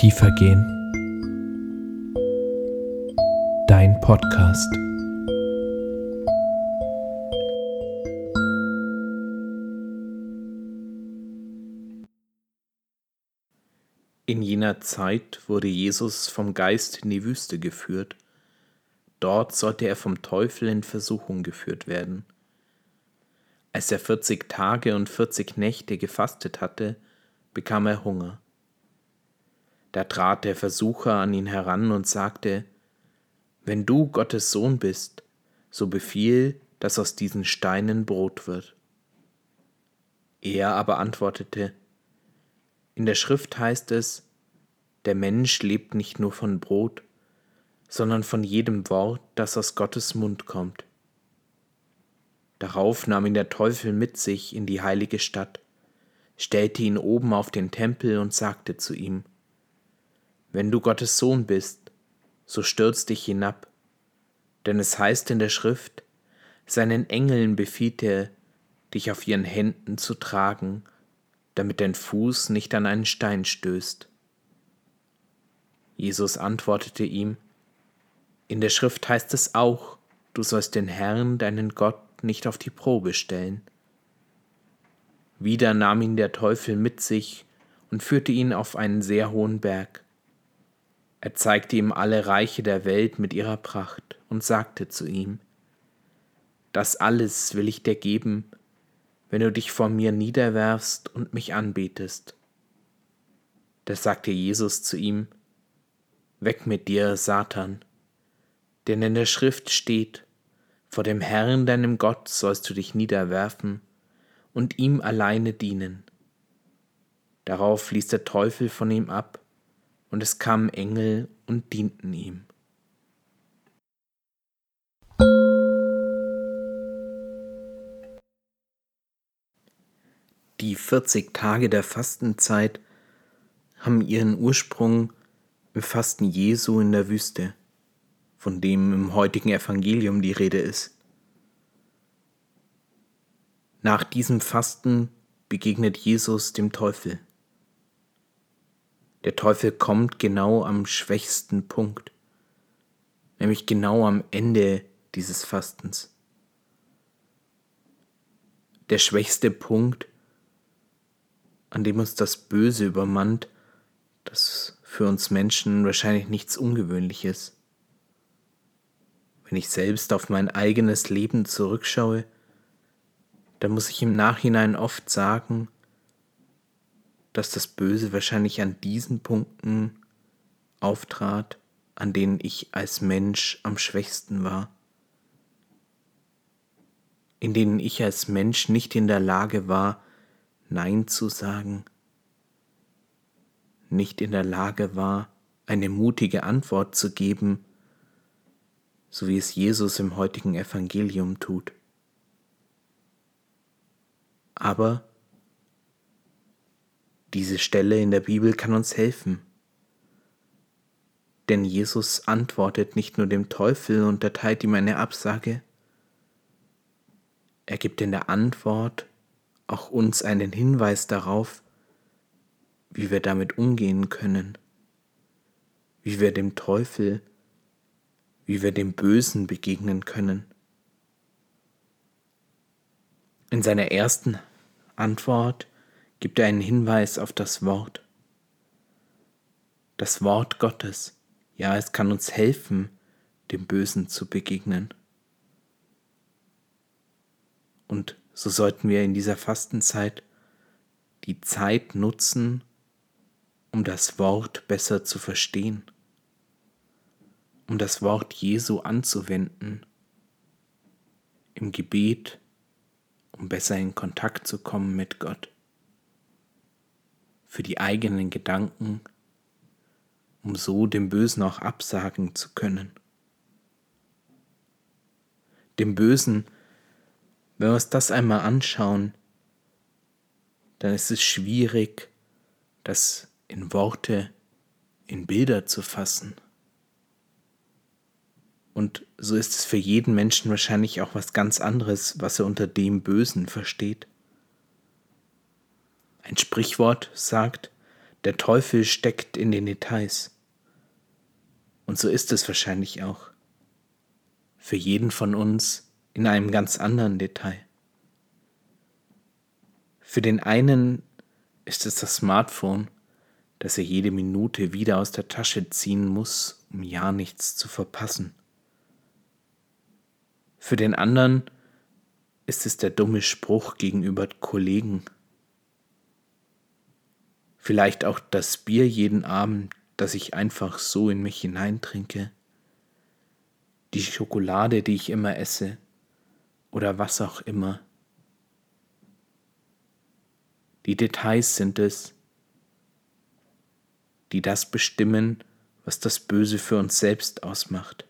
Tiefer gehen. Dein Podcast. In jener Zeit wurde Jesus vom Geist in die Wüste geführt. Dort sollte er vom Teufel in Versuchung geführt werden. Als er vierzig Tage und vierzig Nächte gefastet hatte, bekam er Hunger. Da trat der Versucher an ihn heran und sagte, Wenn du Gottes Sohn bist, so befiehl, dass aus diesen Steinen Brot wird. Er aber antwortete, In der Schrift heißt es, der Mensch lebt nicht nur von Brot, sondern von jedem Wort, das aus Gottes Mund kommt. Darauf nahm ihn der Teufel mit sich in die heilige Stadt, stellte ihn oben auf den Tempel und sagte zu ihm, Wenn du Gottes Sohn bist, so stürz dich hinab, denn es heißt in der Schrift, seinen Engeln befiehlt er, dich auf ihren Händen zu tragen, damit dein Fuß nicht an einen Stein stößt. Jesus antwortete ihm, In der Schrift heißt es auch, du sollst den Herrn, deinen Gott, nicht auf die Probe stellen. Wieder nahm ihn der Teufel mit sich und führte ihn auf einen sehr hohen Berg. Er zeigte ihm alle Reiche der Welt mit ihrer Pracht und sagte zu ihm, Das alles will ich dir geben, wenn du dich vor mir niederwerfst und mich anbetest. Da sagte Jesus zu ihm, Weg mit dir, Satan, denn in der Schrift steht, vor dem Herrn deinem Gott sollst du dich niederwerfen und ihm alleine dienen. Darauf ließ der Teufel von ihm ab, und es kamen Engel und dienten ihm. Die 40 Tage der Fastenzeit haben ihren Ursprung im Fasten Jesu in der Wüste von dem im heutigen Evangelium die Rede ist. Nach diesem Fasten begegnet Jesus dem Teufel. Der Teufel kommt genau am schwächsten Punkt, nämlich genau am Ende dieses Fastens. Der schwächste Punkt, an dem uns das Böse übermannt, das für uns Menschen wahrscheinlich nichts Ungewöhnliches. Wenn ich selbst auf mein eigenes Leben zurückschaue, dann muss ich im Nachhinein oft sagen, dass das Böse wahrscheinlich an diesen Punkten auftrat, an denen ich als Mensch am schwächsten war, in denen ich als Mensch nicht in der Lage war, Nein zu sagen, nicht in der Lage war, eine mutige Antwort zu geben, so wie es Jesus im heutigen Evangelium tut. Aber diese Stelle in der Bibel kann uns helfen. Denn Jesus antwortet nicht nur dem Teufel und erteilt ihm eine Absage, er gibt in der Antwort auch uns einen Hinweis darauf, wie wir damit umgehen können, wie wir dem Teufel wie wir dem Bösen begegnen können. In seiner ersten Antwort gibt er einen Hinweis auf das Wort. Das Wort Gottes, ja, es kann uns helfen, dem Bösen zu begegnen. Und so sollten wir in dieser Fastenzeit die Zeit nutzen, um das Wort besser zu verstehen um das Wort Jesu anzuwenden im Gebet, um besser in Kontakt zu kommen mit Gott, für die eigenen Gedanken, um so dem Bösen auch absagen zu können. Dem Bösen, wenn wir uns das einmal anschauen, dann ist es schwierig, das in Worte, in Bilder zu fassen. Und so ist es für jeden Menschen wahrscheinlich auch was ganz anderes, was er unter dem Bösen versteht. Ein Sprichwort sagt, Der Teufel steckt in den Details. Und so ist es wahrscheinlich auch. Für jeden von uns in einem ganz anderen Detail. Für den einen ist es das Smartphone, das er jede Minute wieder aus der Tasche ziehen muss, um ja nichts zu verpassen. Für den anderen ist es der dumme Spruch gegenüber Kollegen. Vielleicht auch das Bier jeden Abend, das ich einfach so in mich hineintrinke. Die Schokolade, die ich immer esse. Oder was auch immer. Die Details sind es, die das bestimmen, was das Böse für uns selbst ausmacht.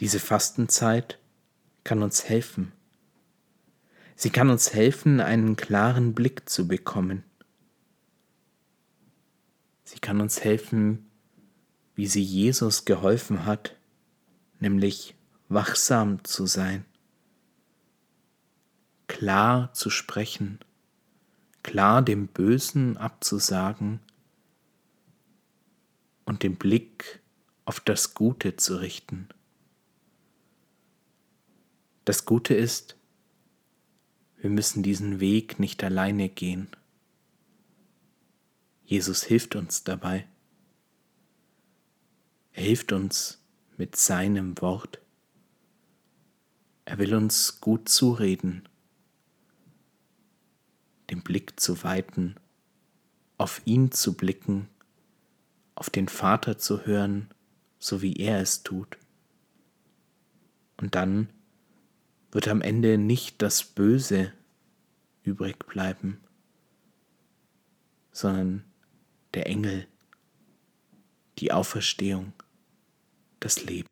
Diese Fastenzeit kann uns helfen. Sie kann uns helfen, einen klaren Blick zu bekommen. Sie kann uns helfen, wie sie Jesus geholfen hat, nämlich wachsam zu sein, klar zu sprechen, klar dem Bösen abzusagen und den Blick auf das Gute zu richten. Das Gute ist, wir müssen diesen Weg nicht alleine gehen. Jesus hilft uns dabei. Er hilft uns mit seinem Wort. Er will uns gut zureden, den Blick zu weiten, auf ihn zu blicken, auf den Vater zu hören, so wie er es tut. Und dann wird am Ende nicht das Böse übrig bleiben, sondern der Engel, die Auferstehung, das Leben.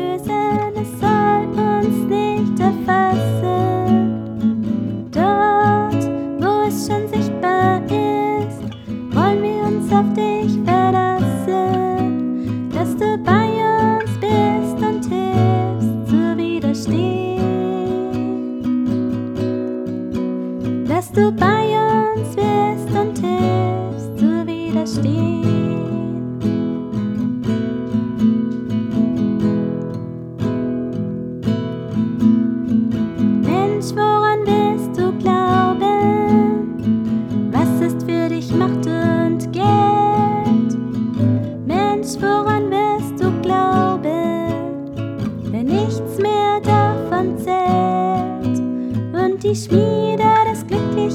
dass du bei uns bist und hilfst zu widerstehen. Mensch, woran willst du glauben? Was ist für dich Macht und Geld? Mensch, woran willst du glauben, wenn nichts mehr davon zählt und die Schmiede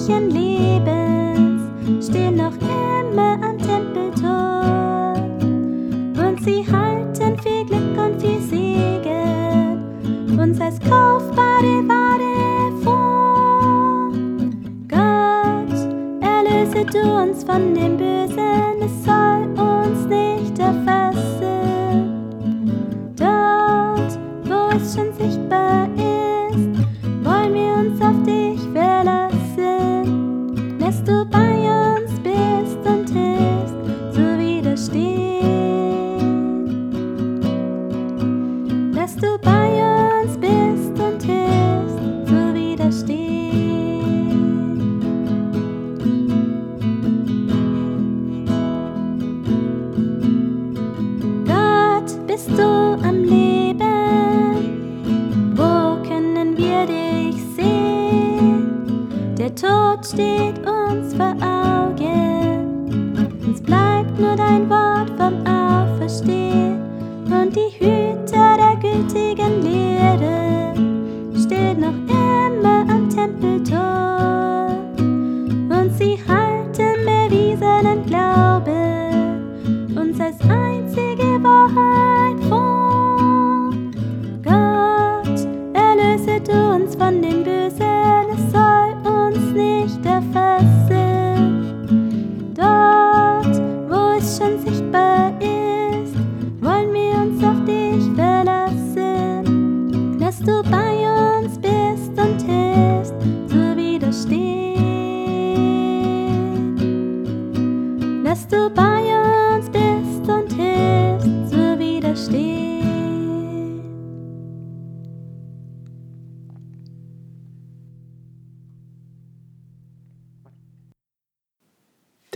glücklichen Lebens stehen noch immer am Tempeltor und sie halten viel Glück und viel Segen uns als kaufbare Ware vor. Gott, erlöse du uns von dem soll dich sehen. Der Tod steht uns vor Augen. Uns bleibt nur dein Wort vom Auferstehen. Und die Hüter der gültigen Lehre steht noch immer am Tempeltor. Und sie halten bewiesenen Glauben uns als ein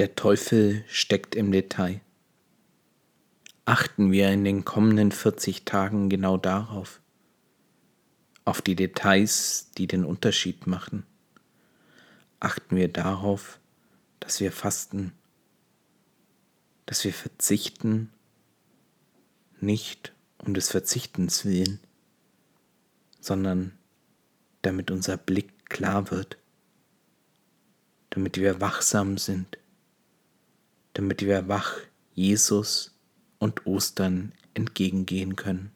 Der Teufel steckt im Detail. Achten wir in den kommenden 40 Tagen genau darauf, auf die Details, die den Unterschied machen. Achten wir darauf, dass wir fasten, dass wir verzichten, nicht um des Verzichtens willen, sondern damit unser Blick klar wird, damit wir wachsam sind damit wir wach Jesus und Ostern entgegengehen können.